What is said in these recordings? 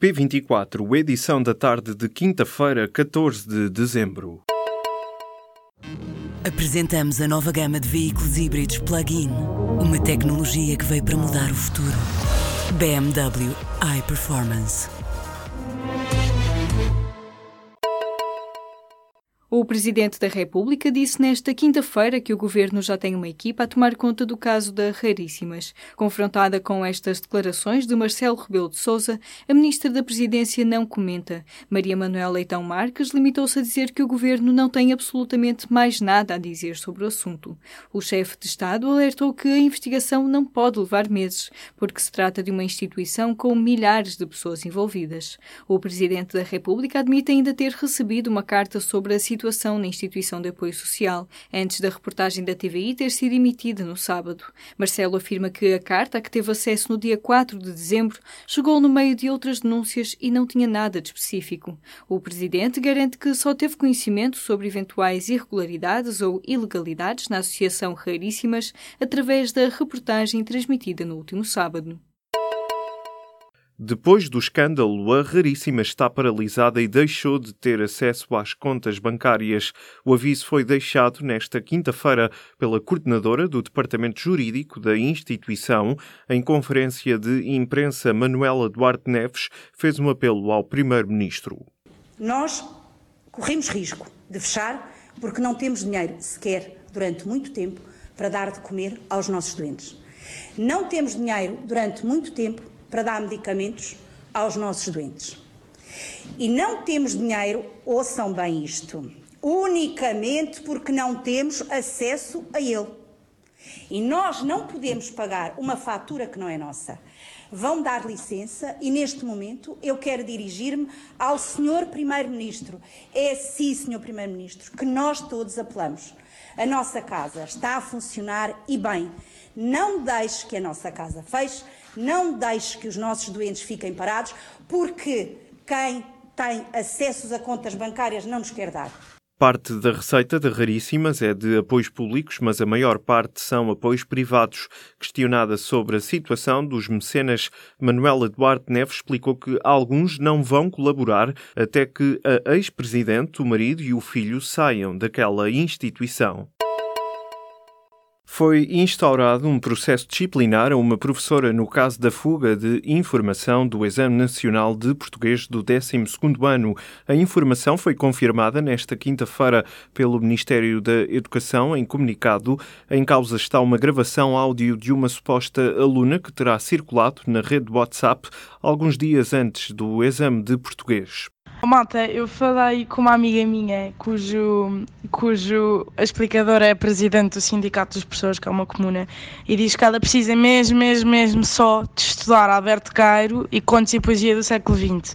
P24, edição da tarde de quinta-feira, 14 de dezembro. Apresentamos a nova gama de veículos híbridos plug-in. Uma tecnologia que veio para mudar o futuro. BMW iPerformance. O Presidente da República disse nesta quinta-feira que o governo já tem uma equipa a tomar conta do caso da Raríssimas. Confrontada com estas declarações de Marcelo Rebelo de Sousa, a Ministra da Presidência não comenta. Maria Manuel Leitão Marques limitou-se a dizer que o governo não tem absolutamente mais nada a dizer sobre o assunto. O chefe de Estado alertou que a investigação não pode levar meses, porque se trata de uma instituição com milhares de pessoas envolvidas. O Presidente da República admite ainda ter recebido uma carta sobre a situação situação na instituição de apoio social, antes da reportagem da TVI ter sido emitida no sábado. Marcelo afirma que a carta, a que teve acesso no dia 4 de dezembro, chegou no meio de outras denúncias e não tinha nada de específico. O presidente garante que só teve conhecimento sobre eventuais irregularidades ou ilegalidades na Associação Raríssimas através da reportagem transmitida no último sábado. Depois do escândalo, a Raríssima está paralisada e deixou de ter acesso às contas bancárias. O aviso foi deixado nesta quinta-feira pela coordenadora do Departamento Jurídico da instituição. Em conferência de imprensa, Manuela Duarte Neves fez um apelo ao Primeiro-Ministro. Nós corremos risco de fechar porque não temos dinheiro sequer durante muito tempo para dar de comer aos nossos doentes. Não temos dinheiro durante muito tempo para dar medicamentos aos nossos doentes. E não temos dinheiro, ouçam bem isto, unicamente porque não temos acesso a ele. E nós não podemos pagar uma fatura que não é nossa. Vão dar licença e neste momento eu quero dirigir-me ao Senhor Primeiro-Ministro. É sim, Senhor Primeiro-Ministro, que nós todos apelamos. A nossa casa está a funcionar e bem. Não deixe que a nossa casa feche, não deixe que os nossos doentes fiquem parados, porque quem tem acessos a contas bancárias não nos quer dar. Parte da receita de Raríssimas é de apoios públicos, mas a maior parte são apoios privados. Questionada sobre a situação dos mecenas, Manuela Duarte Neves explicou que alguns não vão colaborar até que a ex-presidente, o marido e o filho saiam daquela instituição foi instaurado um processo disciplinar a uma professora no caso da fuga de informação do Exame Nacional de Português do 12º ano. A informação foi confirmada nesta quinta-feira pelo Ministério da Educação em comunicado. Em causa está uma gravação áudio de uma suposta aluna que terá circulado na rede WhatsApp alguns dias antes do exame de português. Malta, eu falei com uma amiga minha cujo, cujo explicador é presidente do Sindicato das Pessoas, que é uma comuna, e diz que ela precisa mesmo, mesmo, mesmo só de estudar Alberto Cairo e contos e poesia do século XX.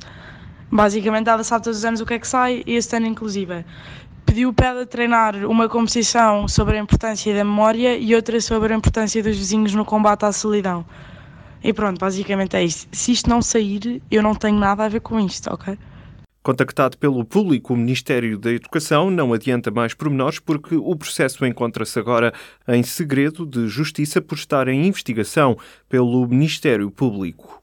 Basicamente, ela sabe todos os anos o que é que sai, e este ano inclusive. Pediu para ela treinar uma composição sobre a importância da memória e outra sobre a importância dos vizinhos no combate à solidão. E pronto, basicamente é isto. Se isto não sair, eu não tenho nada a ver com isto, ok? Contactado pelo público, o Ministério da Educação não adianta mais pormenores porque o processo encontra-se agora em segredo de justiça por estar em investigação pelo Ministério Público.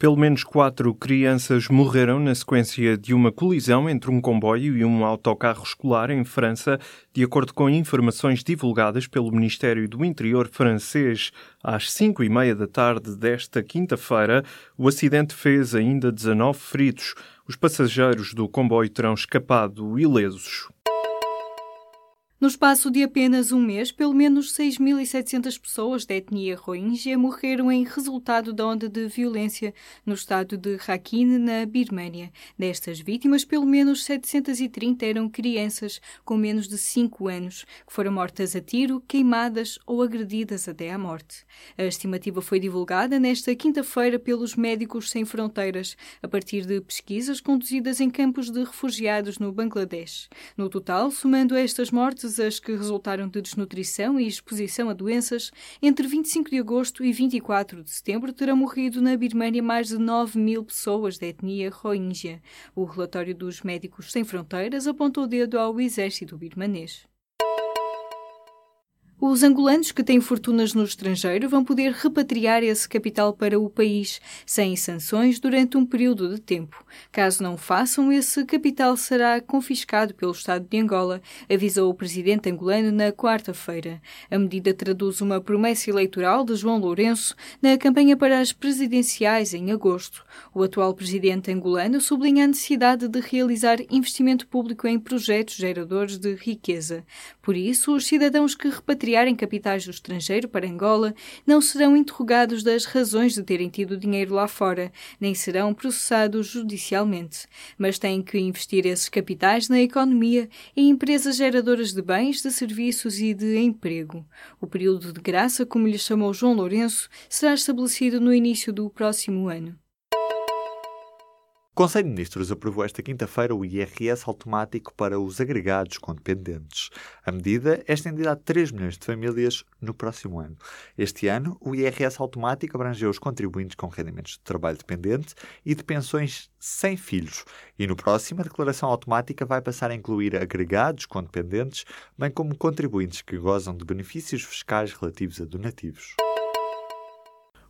Pelo menos quatro crianças morreram na sequência de uma colisão entre um comboio e um autocarro escolar em França, de acordo com informações divulgadas pelo Ministério do Interior francês. Às cinco e meia da tarde desta quinta-feira, o acidente fez ainda 19 feridos. Os passageiros do comboio terão escapado ilesos. No espaço de apenas um mês, pelo menos 6.700 pessoas da etnia Rohingya morreram em resultado da onda de violência no estado de Rakhine, na Birmânia. Destas vítimas, pelo menos 730 eram crianças com menos de 5 anos, que foram mortas a tiro, queimadas ou agredidas até à morte. A estimativa foi divulgada nesta quinta-feira pelos Médicos Sem Fronteiras, a partir de pesquisas conduzidas em campos de refugiados no Bangladesh. No total, somando estas mortes, as que resultaram de desnutrição e exposição a doenças, entre 25 de agosto e 24 de setembro terão morrido na Birmânia mais de 9 mil pessoas da etnia Rohingya. O relatório dos Médicos Sem Fronteiras apontou o dedo ao exército birmanês. Os angolanos que têm fortunas no estrangeiro vão poder repatriar esse capital para o país, sem sanções, durante um período de tempo. Caso não façam, esse capital será confiscado pelo Estado de Angola, avisou o presidente angolano na quarta-feira. A medida traduz uma promessa eleitoral de João Lourenço na campanha para as presidenciais em agosto. O atual presidente angolano sublinha a necessidade de realizar investimento público em projetos geradores de riqueza. Por isso, os cidadãos que repatriam repatriarem capitais do estrangeiro para Angola não serão interrogados das razões de terem tido dinheiro lá fora, nem serão processados judicialmente, mas têm que investir esses capitais na economia e em empresas geradoras de bens, de serviços e de emprego. O período de graça, como lhe chamou João Lourenço, será estabelecido no início do próximo ano. O Conselho de Ministros aprovou esta quinta-feira o IRS automático para os agregados com dependentes. A medida é estendida a 3 milhões de famílias no próximo ano. Este ano, o IRS automático abrangeu os contribuintes com rendimentos de trabalho dependente e de pensões sem filhos. E no próximo, a declaração automática vai passar a incluir agregados com dependentes, bem como contribuintes que gozam de benefícios fiscais relativos a donativos.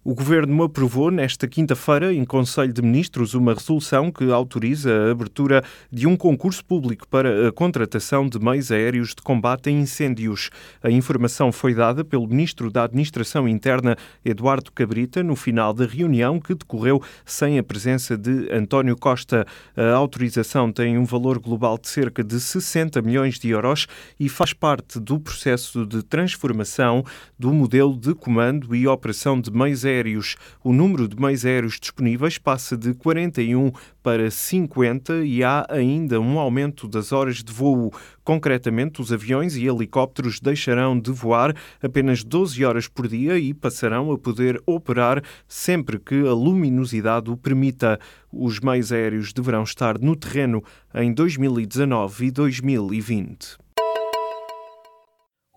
O Governo aprovou nesta quinta-feira, em Conselho de Ministros, uma resolução que autoriza a abertura de um concurso público para a contratação de meios aéreos de combate a incêndios. A informação foi dada pelo Ministro da Administração Interna, Eduardo Cabrita, no final da reunião que decorreu sem a presença de António Costa. A autorização tem um valor global de cerca de 60 milhões de euros e faz parte do processo de transformação do modelo de comando e operação de meios aéreos aéreos. O número de meios aéreos disponíveis passa de 41 para 50 e há ainda um aumento das horas de voo. Concretamente, os aviões e helicópteros deixarão de voar apenas 12 horas por dia e passarão a poder operar sempre que a luminosidade o permita. Os meios aéreos deverão estar no terreno em 2019 e 2020.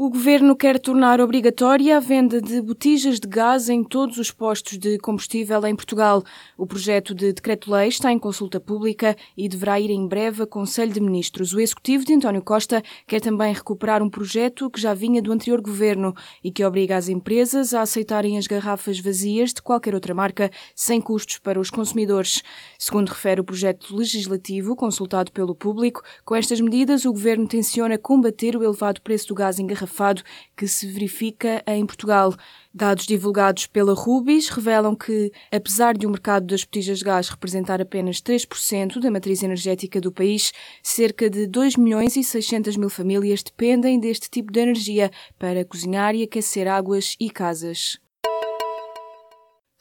O governo quer tornar obrigatória a venda de botijas de gás em todos os postos de combustível em Portugal. O projeto de decreto-lei está em consulta pública e deverá ir em breve a Conselho de Ministros. O executivo de António Costa quer também recuperar um projeto que já vinha do anterior governo e que obriga as empresas a aceitarem as garrafas vazias de qualquer outra marca sem custos para os consumidores. Segundo refere o projeto legislativo consultado pelo público, com estas medidas o governo tenciona combater o elevado preço do gás engarrafado engarrafado que se verifica em Portugal. Dados divulgados pela Rubis revelam que, apesar de o mercado das botijas de gás representar apenas 3% da matriz energética do país, cerca de 2 milhões e 600 mil famílias dependem deste tipo de energia para cozinhar e aquecer águas e casas.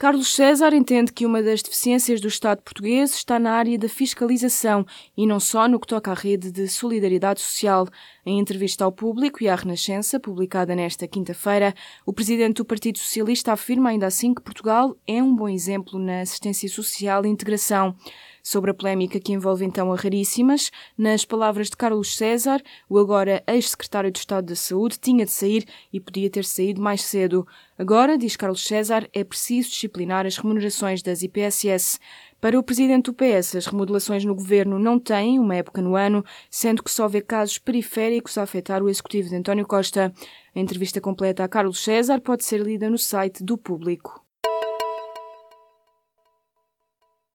Carlos César entende que uma das deficiências do Estado português está na área da fiscalização e não só no que toca à rede de solidariedade social. Em entrevista ao público e à Renascença, publicada nesta quinta-feira, o presidente do Partido Socialista afirma ainda assim que Portugal é um bom exemplo na assistência social e integração sobre a polémica que envolve então a Raríssimas. Nas palavras de Carlos César, o agora ex-secretário de Estado da Saúde tinha de sair e podia ter saído mais cedo. Agora, diz Carlos César, é preciso disciplinar as remunerações das IPSS. Para o presidente do PS, as remodelações no governo não têm uma época no ano, sendo que só vê casos periféricos a afetar o executivo de António Costa. A entrevista completa a Carlos César pode ser lida no site do Público.